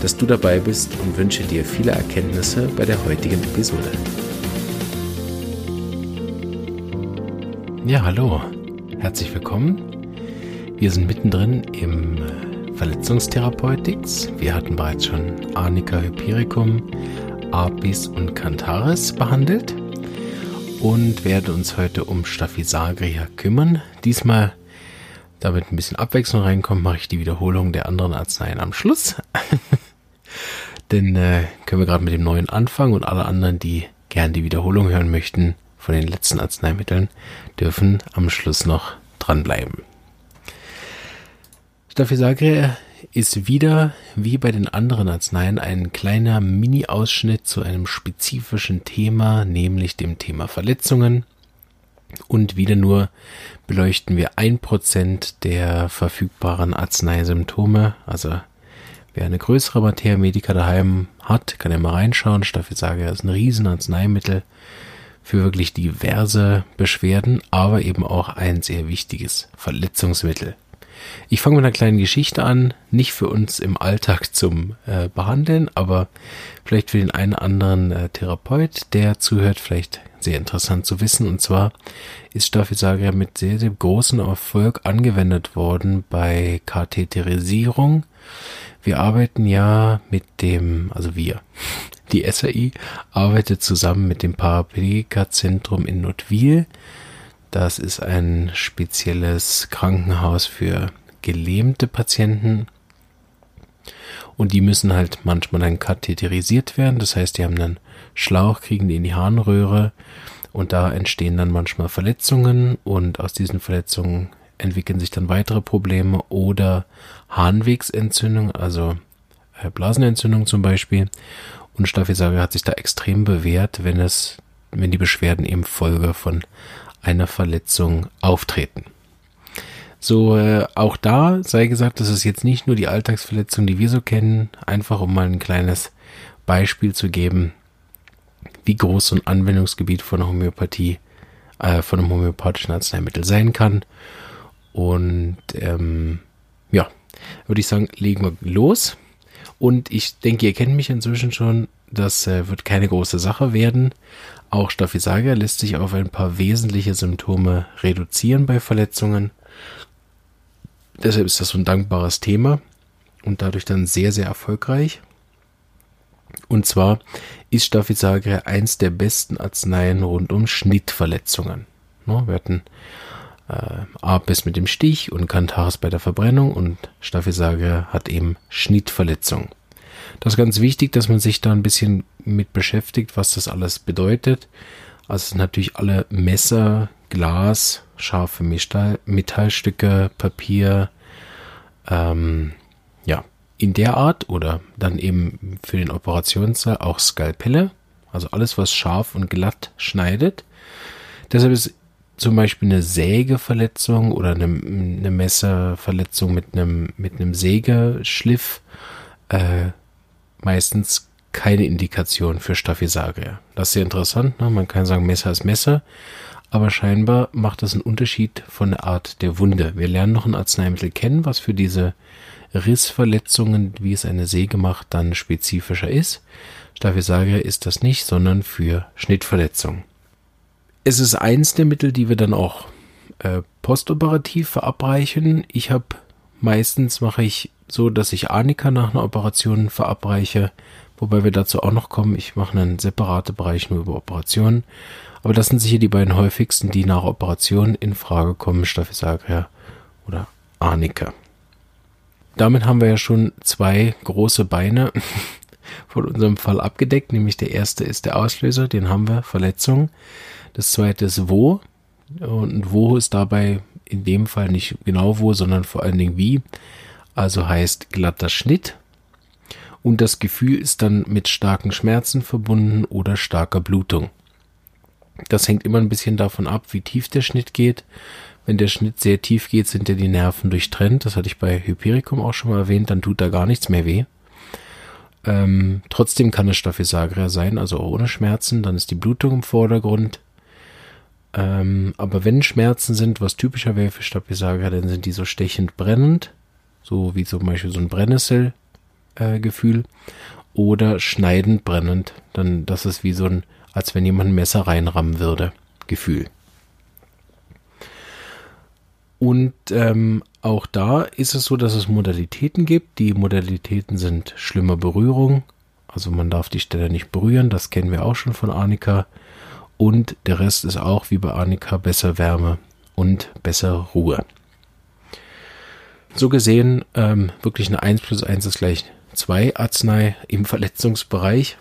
dass du dabei bist und wünsche dir viele Erkenntnisse bei der heutigen Episode. Ja, hallo, herzlich willkommen. Wir sind mittendrin im Verletzungstherapeutics. Wir hatten bereits schon Arnica Hypericum, Apis und Cantaris behandelt und werden uns heute um Staphysagria kümmern. Diesmal, damit ein bisschen Abwechslung reinkommt, mache ich die Wiederholung der anderen Arzneien am Schluss. Denn äh, können wir gerade mit dem neuen anfangen und alle anderen, die gern die Wiederholung hören möchten von den letzten Arzneimitteln, dürfen am Schluss noch dranbleiben. Staphysagria ist wieder, wie bei den anderen Arzneien, ein kleiner Mini-Ausschnitt zu einem spezifischen Thema, nämlich dem Thema Verletzungen. Und wieder nur beleuchten wir ein Prozent der verfügbaren Arzneisymptome, also Wer eine größere Materia daheim hat, kann ja mal reinschauen. Staphysagria ist ein riesen Arzneimittel für wirklich diverse Beschwerden, aber eben auch ein sehr wichtiges Verletzungsmittel. Ich fange mit einer kleinen Geschichte an, nicht für uns im Alltag zum äh, Behandeln, aber vielleicht für den einen anderen äh, Therapeut, der zuhört, vielleicht sehr interessant zu wissen. Und zwar ist Staphysagria mit sehr, sehr großem Erfolg angewendet worden bei Katheterisierung wir arbeiten ja mit dem, also wir, die SAI arbeitet zusammen mit dem Paraplegiker-Zentrum in Notwil. Das ist ein spezielles Krankenhaus für gelähmte Patienten. Und die müssen halt manchmal dann katheterisiert werden. Das heißt, die haben dann Schlauch, kriegen die in die Harnröhre und da entstehen dann manchmal Verletzungen und aus diesen Verletzungen entwickeln sich dann weitere Probleme oder Harnwegsentzündung, also äh, Blasenentzündung zum Beispiel. Und Staphysagria hat sich da extrem bewährt, wenn es, wenn die Beschwerden eben Folge von einer Verletzung auftreten. So, äh, auch da sei gesagt, das ist jetzt nicht nur die Alltagsverletzung, die wir so kennen, einfach um mal ein kleines Beispiel zu geben, wie groß so ein Anwendungsgebiet von Homöopathie, äh, von einem homöopathischen Arzneimittel sein kann. Und ähm, ja, würde ich sagen, legen wir los. Und ich denke, ihr kennt mich inzwischen schon. Das äh, wird keine große Sache werden. Auch Staphysaga lässt sich auf ein paar wesentliche Symptome reduzieren bei Verletzungen. Deshalb ist das so ein dankbares Thema und dadurch dann sehr, sehr erfolgreich. Und zwar ist Staphysaga eins der besten Arzneien rund um Schnittverletzungen. No, wir hatten äh, Apis mit dem Stich und Cantaris bei der Verbrennung und Staphysagria hat eben Schnittverletzung. Das ist ganz wichtig, dass man sich da ein bisschen mit beschäftigt, was das alles bedeutet. Also natürlich alle Messer, Glas, scharfe Metall, Metallstücke, Papier, ähm, ja, in der Art oder dann eben für den Operationssaal auch Skalpelle, also alles, was scharf und glatt schneidet. Deshalb ist zum Beispiel eine Sägeverletzung oder eine, eine Messerverletzung mit einem, mit einem Sägeschliff äh, meistens keine Indikation für Staphysagria. Das ist sehr interessant. Ne? Man kann sagen, Messer ist Messer, aber scheinbar macht das einen Unterschied von der Art der Wunde. Wir lernen noch ein Arzneimittel kennen, was für diese Rissverletzungen, wie es eine Säge macht, dann spezifischer ist. Staphysagria ist das nicht, sondern für Schnittverletzungen es ist eins der Mittel, die wir dann auch äh, postoperativ verabreichen. Ich habe meistens mache ich so, dass ich Arnika nach einer Operation verabreiche, wobei wir dazu auch noch kommen. Ich mache einen separaten Bereich nur über Operationen. Aber das sind sicher die beiden häufigsten, die nach Operationen in Frage kommen, Staphysagria oder Arnika. Damit haben wir ja schon zwei große Beine von unserem Fall abgedeckt, nämlich der erste ist der Auslöser, den haben wir, Verletzung. Das zweite ist wo. Und wo ist dabei in dem Fall nicht genau wo, sondern vor allen Dingen wie. Also heißt glatter Schnitt. Und das Gefühl ist dann mit starken Schmerzen verbunden oder starker Blutung. Das hängt immer ein bisschen davon ab, wie tief der Schnitt geht. Wenn der Schnitt sehr tief geht, sind ja die Nerven durchtrennt. Das hatte ich bei Hypericum auch schon mal erwähnt. Dann tut da gar nichts mehr weh. Ähm, trotzdem kann es Staphysagra sein, also auch ohne Schmerzen. Dann ist die Blutung im Vordergrund. Ähm, aber wenn Schmerzen sind, was typischer wäre für Staphysagra, dann sind die so stechend brennend. So wie zum Beispiel so ein Brennnesselgefühl. Äh, oder schneidend brennend. Dann, das ist wie so ein, als wenn jemand ein Messer reinrammen würde, Gefühl. Und ähm, auch da ist es so, dass es Modalitäten gibt. Die Modalitäten sind schlimmer Berührung. Also man darf die Stelle nicht berühren. Das kennen wir auch schon von Arnika. Und der Rest ist auch wie bei Arnika besser Wärme und besser Ruhe. So gesehen ähm, wirklich eine 1 plus 1 ist gleich 2 Arznei im Verletzungsbereich.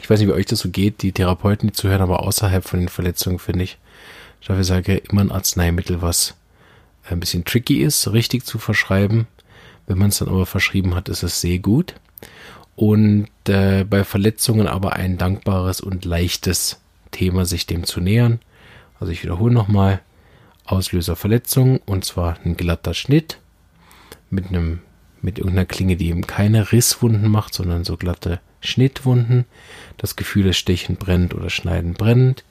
Ich weiß nicht, wie euch das so geht, die Therapeuten, die zuhören, aber außerhalb von den Verletzungen finde ich, Dafür sage ich immer ein Arzneimittel, was ein bisschen tricky ist, richtig zu verschreiben. Wenn man es dann aber verschrieben hat, ist es sehr gut. Und äh, bei Verletzungen aber ein dankbares und leichtes Thema, sich dem zu nähern. Also ich wiederhole nochmal. Auslöser Verletzung und zwar ein glatter Schnitt mit einem mit irgendeiner Klinge, die eben keine Risswunden macht, sondern so glatte Schnittwunden. Das Gefühl ist stechend brennend oder schneidend brennend.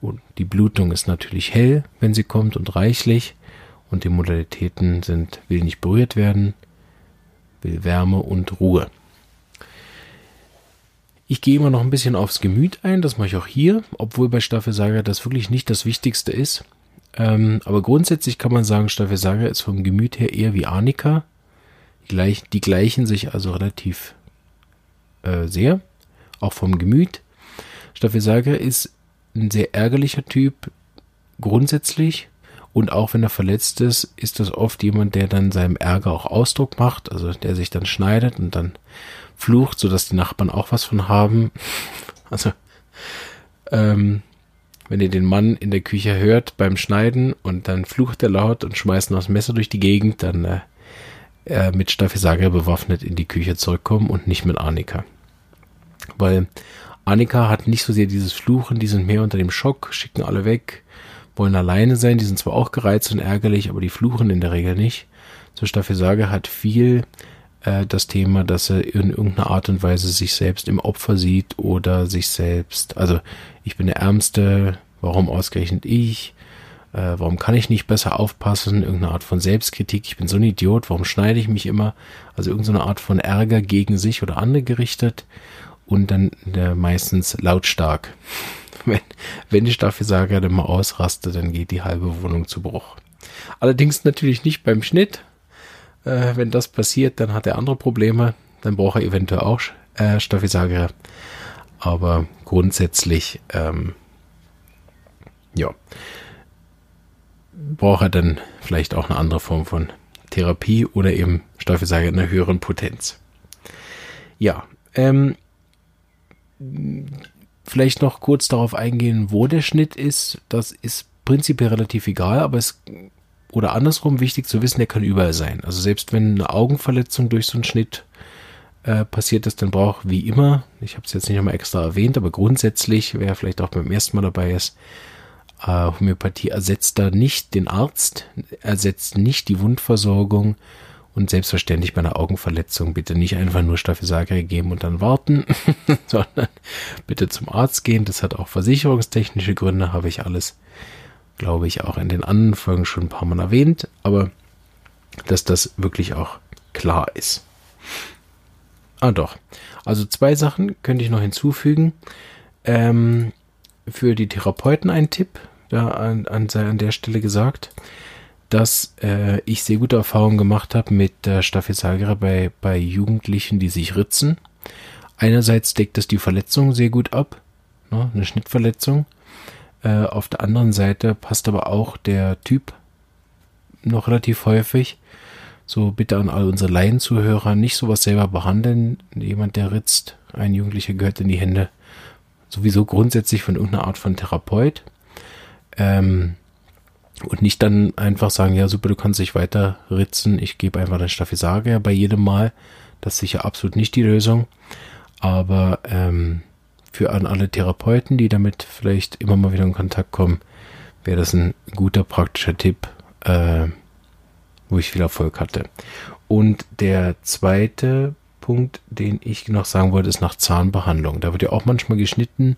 Und die Blutung ist natürlich hell, wenn sie kommt und reichlich. Und die Modalitäten sind, will nicht berührt werden, will Wärme und Ruhe. Ich gehe immer noch ein bisschen aufs Gemüt ein, das mache ich auch hier, obwohl bei Staffelsager das wirklich nicht das Wichtigste ist. Ähm, aber grundsätzlich kann man sagen, Staffelsager ist vom Gemüt her eher wie Arnika. Die, gleich, die gleichen sich also relativ äh, sehr, auch vom Gemüt. Staffelsager ist ein sehr ärgerlicher Typ grundsätzlich und auch wenn er verletzt ist, ist das oft jemand, der dann seinem Ärger auch Ausdruck macht, also der sich dann schneidet und dann flucht, sodass die Nachbarn auch was von haben. Also, ähm, wenn ihr den Mann in der Küche hört beim Schneiden und dann flucht er laut und schmeißt noch das Messer durch die Gegend, dann äh, mit Staphysaga bewaffnet in die Küche zurückkommen und nicht mit Arnika. Weil Annika hat nicht so sehr dieses Fluchen, die sind mehr unter dem Schock, schicken alle weg, wollen alleine sein, die sind zwar auch gereizt und ärgerlich, aber die fluchen in der Regel nicht. So Staffelsage hat viel äh, das Thema, dass er in irgendeiner Art und Weise sich selbst im Opfer sieht oder sich selbst, also ich bin der Ärmste, warum ausgerechnet ich? Äh, warum kann ich nicht besser aufpassen? Irgendeine Art von Selbstkritik, ich bin so ein Idiot, warum schneide ich mich immer? Also irgendeine Art von Ärger gegen sich oder andere gerichtet und dann der meistens lautstark. Wenn, wenn ich dafür sage, dann mal ausraste, dann geht die halbe Wohnung zu Bruch. Allerdings natürlich nicht beim Schnitt. Äh, wenn das passiert, dann hat er andere Probleme. Dann braucht er eventuell auch äh, Staphysaga. Aber grundsätzlich, ähm, ja, braucht er dann vielleicht auch eine andere Form von Therapie oder eben Staphysaga in einer höheren Potenz. Ja, ähm, vielleicht noch kurz darauf eingehen, wo der Schnitt ist. Das ist prinzipiell relativ egal, aber es oder andersrum wichtig zu wissen, der kann überall sein. Also selbst wenn eine Augenverletzung durch so einen Schnitt äh, passiert ist, dann braucht wie immer, ich habe es jetzt nicht nochmal extra erwähnt, aber grundsätzlich, wer vielleicht auch beim ersten Mal dabei ist, äh, Homöopathie ersetzt da nicht den Arzt, ersetzt nicht die Wundversorgung und selbstverständlich bei einer Augenverletzung bitte nicht einfach nur Staphysaga geben und dann warten, sondern bitte zum Arzt gehen. Das hat auch versicherungstechnische Gründe, habe ich alles, glaube ich, auch in den anderen Folgen schon ein paar Mal erwähnt. Aber dass das wirklich auch klar ist. Ah doch. Also zwei Sachen könnte ich noch hinzufügen. Ähm, für die Therapeuten ein Tipp, da an, an, an der Stelle gesagt dass äh, ich sehr gute Erfahrungen gemacht habe mit der Staphysagra bei, bei Jugendlichen, die sich ritzen. Einerseits deckt das die Verletzung sehr gut ab, ne, eine Schnittverletzung. Äh, auf der anderen Seite passt aber auch der Typ noch relativ häufig. So bitte an all unsere Laienzuhörer nicht sowas selber behandeln. Jemand, der ritzt, ein Jugendlicher gehört in die Hände sowieso grundsätzlich von irgendeiner Art von Therapeut. Ähm, und nicht dann einfach sagen, ja super, du kannst dich weiter ritzen, ich gebe einfach eine Staphysage bei jedem Mal. Das ist sicher absolut nicht die Lösung. Aber ähm, für an alle Therapeuten, die damit vielleicht immer mal wieder in Kontakt kommen, wäre das ein guter praktischer Tipp, äh, wo ich viel Erfolg hatte. Und der zweite Punkt, den ich noch sagen wollte, ist nach Zahnbehandlung. Da wird ja auch manchmal geschnitten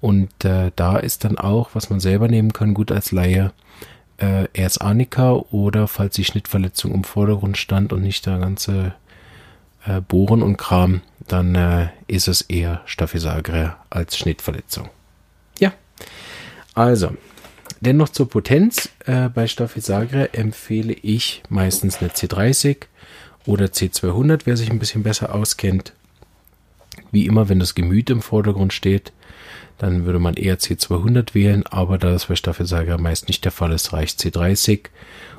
und äh, da ist dann auch, was man selber nehmen kann, gut als Laie, äh, erst Anika oder falls die Schnittverletzung im Vordergrund stand und nicht der ganze äh, Bohren und Kram, dann äh, ist es eher Staphysagria als Schnittverletzung. Ja, also, dennoch zur Potenz. Äh, bei Staphysagria empfehle ich meistens eine C30 oder C200, wer sich ein bisschen besser auskennt. Wie immer, wenn das Gemüt im Vordergrund steht, dann würde man eher C200 wählen, aber da das bei Staffelsauger meist nicht der Fall ist, reicht C30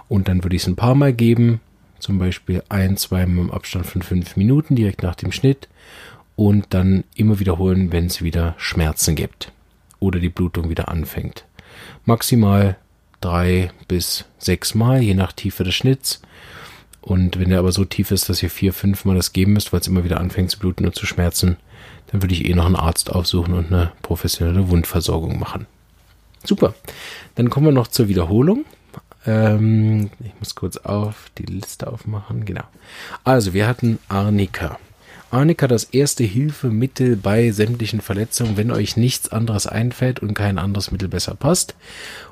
und dann würde ich es ein paar Mal geben, zum Beispiel ein, zwei Mal im Abstand von fünf Minuten direkt nach dem Schnitt und dann immer wiederholen, wenn es wieder Schmerzen gibt oder die Blutung wieder anfängt. Maximal drei bis sechs Mal, je nach Tiefe des Schnitts. Und wenn der aber so tief ist, dass ihr vier, fünf Mal das geben müsst, weil es immer wieder anfängt zu bluten und zu schmerzen, dann würde ich eh noch einen Arzt aufsuchen und eine professionelle Wundversorgung machen. Super. Dann kommen wir noch zur Wiederholung. Ähm, ich muss kurz auf die Liste aufmachen. Genau. Also, wir hatten Arnika. Arnika das erste Hilfemittel bei sämtlichen Verletzungen, wenn euch nichts anderes einfällt und kein anderes Mittel besser passt.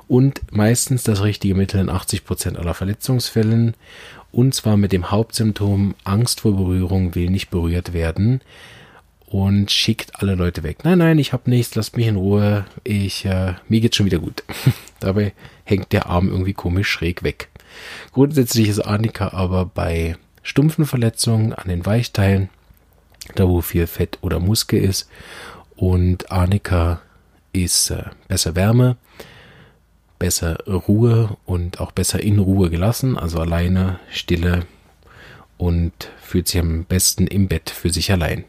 Und meistens das richtige Mittel in 80% aller Verletzungsfällen. Und zwar mit dem Hauptsymptom Angst vor Berührung will nicht berührt werden und schickt alle Leute weg. Nein, nein, ich habe nichts, lasst mich in Ruhe. Ich, äh, mir geht's schon wieder gut. Dabei hängt der Arm irgendwie komisch schräg weg. Grundsätzlich ist Arnika aber bei stumpfen Verletzungen an den Weichteilen, da wo viel Fett oder Muskel ist. Und Arnika ist äh, besser Wärme, besser Ruhe und auch besser in Ruhe gelassen, also alleine, stille und fühlt sich am besten im Bett für sich allein.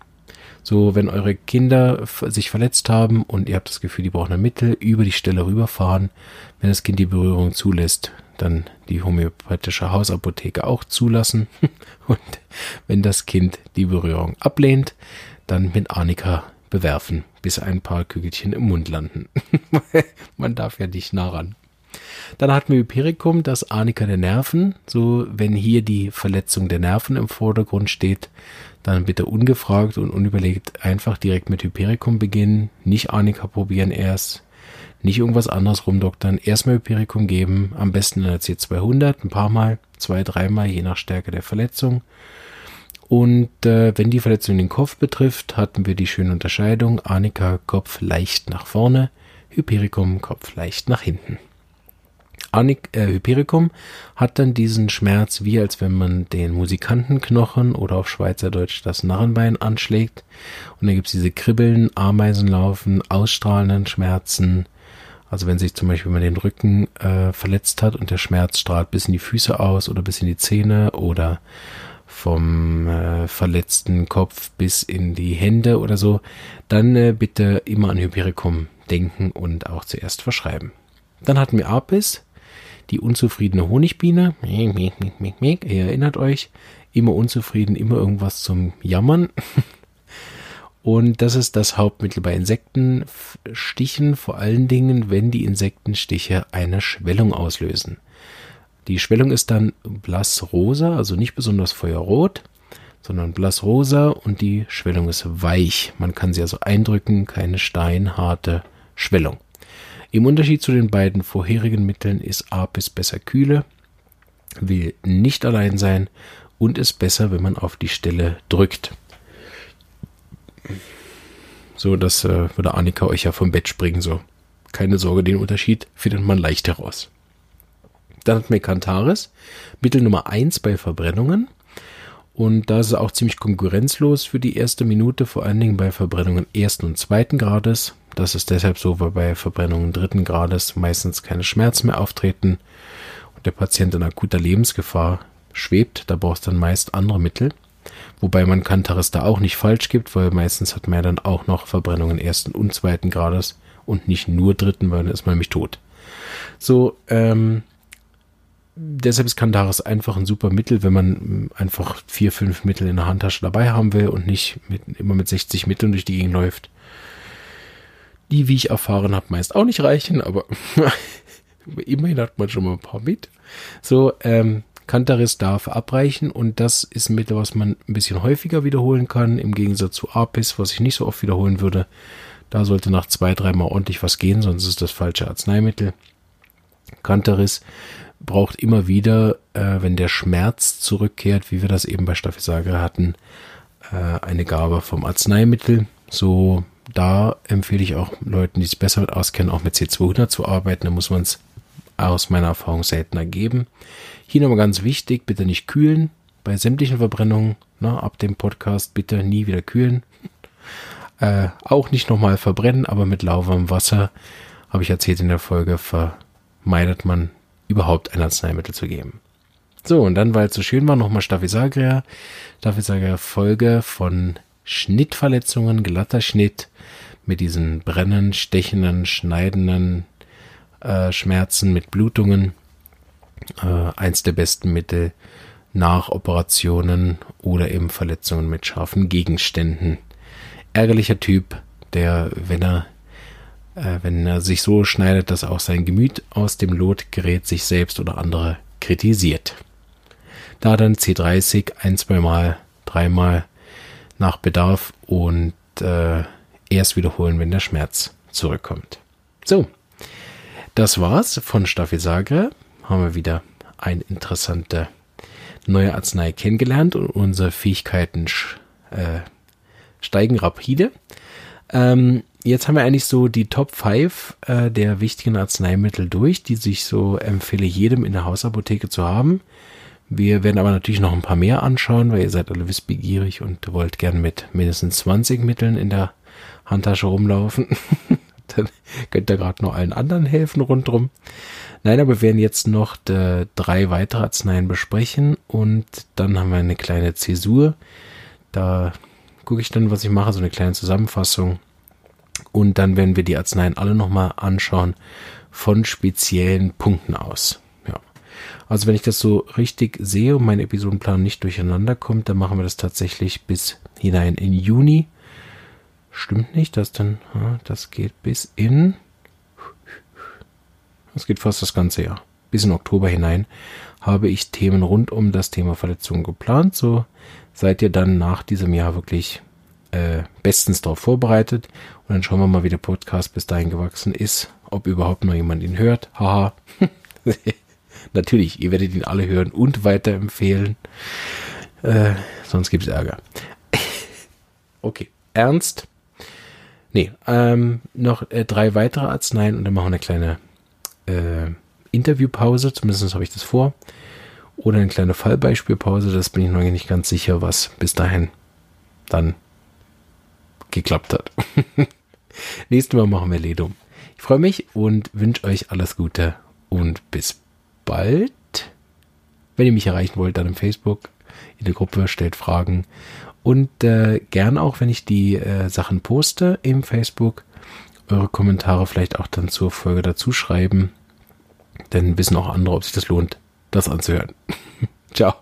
So, wenn eure Kinder sich verletzt haben und ihr habt das Gefühl, die brauchen ein Mittel, über die Stelle rüberfahren. Wenn das Kind die Berührung zulässt, dann die homöopathische Hausapotheke auch zulassen. Und wenn das Kind die Berührung ablehnt, dann mit Arnika bewerfen, bis ein paar Kügelchen im Mund landen. Man darf ja nicht nah ran. Dann hatten wir Hypericum, das Arnika der Nerven. So, wenn hier die Verletzung der Nerven im Vordergrund steht, dann bitte ungefragt und unüberlegt einfach direkt mit Hypericum beginnen, nicht Arnika probieren erst, nicht irgendwas anderes rumdoktern, erstmal Hypericum geben, am besten in der C200, ein paar Mal, zwei, dreimal, je nach Stärke der Verletzung. Und äh, wenn die Verletzung den Kopf betrifft, hatten wir die schöne Unterscheidung, Arnika Kopf leicht nach vorne, Hypericum Kopf leicht nach hinten. Anik, äh, Hypericum hat dann diesen Schmerz, wie als wenn man den Musikantenknochen oder auf Schweizerdeutsch das Narrenbein anschlägt. Und dann gibt's diese Kribbeln, Ameisenlaufen, ausstrahlenden Schmerzen. Also wenn sich zum Beispiel man den Rücken äh, verletzt hat und der Schmerz strahlt bis in die Füße aus oder bis in die Zähne oder vom äh, verletzten Kopf bis in die Hände oder so, dann äh, bitte immer an Hypericum denken und auch zuerst verschreiben. Dann hatten wir Apis, die unzufriedene Honigbiene. Ihr erinnert euch, immer unzufrieden, immer irgendwas zum Jammern. Und das ist das Hauptmittel bei Insektenstichen, vor allen Dingen, wenn die Insektenstiche eine Schwellung auslösen. Die Schwellung ist dann blassrosa, also nicht besonders feuerrot, sondern blassrosa und die Schwellung ist weich. Man kann sie also eindrücken, keine steinharte Schwellung. Im Unterschied zu den beiden vorherigen Mitteln ist Apis besser kühle, will nicht allein sein und ist besser, wenn man auf die Stelle drückt. So, das äh, würde Annika euch ja vom Bett springen, so. Keine Sorge, den Unterschied findet man leicht heraus. Dann hat wir Kantaris, Mittel Nummer 1 bei Verbrennungen. Und da ist es auch ziemlich konkurrenzlos für die erste Minute, vor allen Dingen bei Verbrennungen ersten und zweiten Grades. Das ist deshalb so, weil bei Verbrennungen dritten Grades meistens keine Schmerzen mehr auftreten und der Patient in akuter Lebensgefahr schwebt. Da brauchst du dann meist andere Mittel. Wobei man Kantaris da auch nicht falsch gibt, weil meistens hat man ja dann auch noch Verbrennungen ersten und zweiten Grades und nicht nur dritten, weil dann ist man nämlich tot. So, ähm, deshalb ist Candaris einfach ein super Mittel, wenn man einfach vier, fünf Mittel in der Handtasche dabei haben will und nicht mit, immer mit 60 Mitteln durch die Gegend läuft. Die, wie ich erfahren habe, meist auch nicht reichen, aber immerhin hat man schon mal ein paar mit. So, ähm, Cantaris darf abreichen und das ist ein Mittel, was man ein bisschen häufiger wiederholen kann, im Gegensatz zu Apis, was ich nicht so oft wiederholen würde. Da sollte nach zwei, dreimal ordentlich was gehen, sonst ist das falsche Arzneimittel. Cantaris braucht immer wieder, äh, wenn der Schmerz zurückkehrt, wie wir das eben bei Staphysagre hatten, äh, eine Gabe vom Arzneimittel. So, da empfehle ich auch Leuten, die sich besser mit auskennen, auch mit C200 zu arbeiten. Da muss man es aus meiner Erfahrung seltener geben. Hier nochmal ganz wichtig, bitte nicht kühlen. Bei sämtlichen Verbrennungen, ne, ab dem Podcast bitte nie wieder kühlen. Äh, auch nicht nochmal verbrennen, aber mit lauwarmem Wasser, habe ich erzählt in der Folge, vermeidet man überhaupt ein Arzneimittel zu geben. So, und dann, weil es so schön war, nochmal Staphysagria. Staphysagria Folge von Schnittverletzungen, glatter Schnitt mit diesen brennen, stechenden, schneidenden äh, Schmerzen mit Blutungen. Äh, eins der besten Mittel nach Operationen oder eben Verletzungen mit scharfen Gegenständen. Ärgerlicher Typ, der, wenn er äh, wenn er sich so schneidet, dass auch sein Gemüt aus dem Lot gerät, sich selbst oder andere kritisiert. Da dann C30 ein, zweimal, dreimal nach Bedarf und äh, erst wiederholen, wenn der Schmerz zurückkommt. So, das war's von Staffel Sagre. Haben wir wieder eine interessante neue Arznei kennengelernt und unsere Fähigkeiten äh, steigen rapide. Ähm, jetzt haben wir eigentlich so die Top 5 äh, der wichtigen Arzneimittel durch, die sich so empfehle jedem in der Hausapotheke zu haben. Wir werden aber natürlich noch ein paar mehr anschauen, weil ihr seid alle wissbegierig und wollt gern mit mindestens 20 Mitteln in der Handtasche rumlaufen. Dann könnt ihr gerade noch allen anderen helfen rundherum. Nein, aber wir werden jetzt noch drei weitere Arzneien besprechen und dann haben wir eine kleine Zäsur. Da gucke ich dann, was ich mache, so eine kleine Zusammenfassung. Und dann werden wir die Arzneien alle nochmal anschauen von speziellen Punkten aus. Also wenn ich das so richtig sehe und mein Episodenplan nicht durcheinander kommt, dann machen wir das tatsächlich bis hinein in Juni. Stimmt nicht, das dann, das geht bis in, das geht fast das ganze Jahr. Bis in Oktober hinein habe ich Themen rund um das Thema Verletzungen geplant. So seid ihr dann nach diesem Jahr wirklich äh, bestens darauf vorbereitet. Und dann schauen wir mal, wie der Podcast bis dahin gewachsen ist, ob überhaupt noch jemand ihn hört. Haha. Natürlich, ihr werdet ihn alle hören und weiterempfehlen. Äh, sonst gibt es Ärger. okay, ernst. Nee, ähm, noch äh, drei weitere Arzneien und dann machen wir eine kleine äh, Interviewpause, zumindest habe ich das vor. Oder eine kleine Fallbeispielpause, das bin ich noch nicht ganz sicher, was bis dahin dann geklappt hat. Nächstes Mal machen wir Ledum. Ich freue mich und wünsche euch alles Gute und bis bald. Wenn ihr mich erreichen wollt, dann im Facebook, in der Gruppe, stellt Fragen und äh, gern auch, wenn ich die äh, Sachen poste im Facebook, eure Kommentare vielleicht auch dann zur Folge dazu schreiben. Dann wissen auch andere, ob sich das lohnt, das anzuhören. Ciao.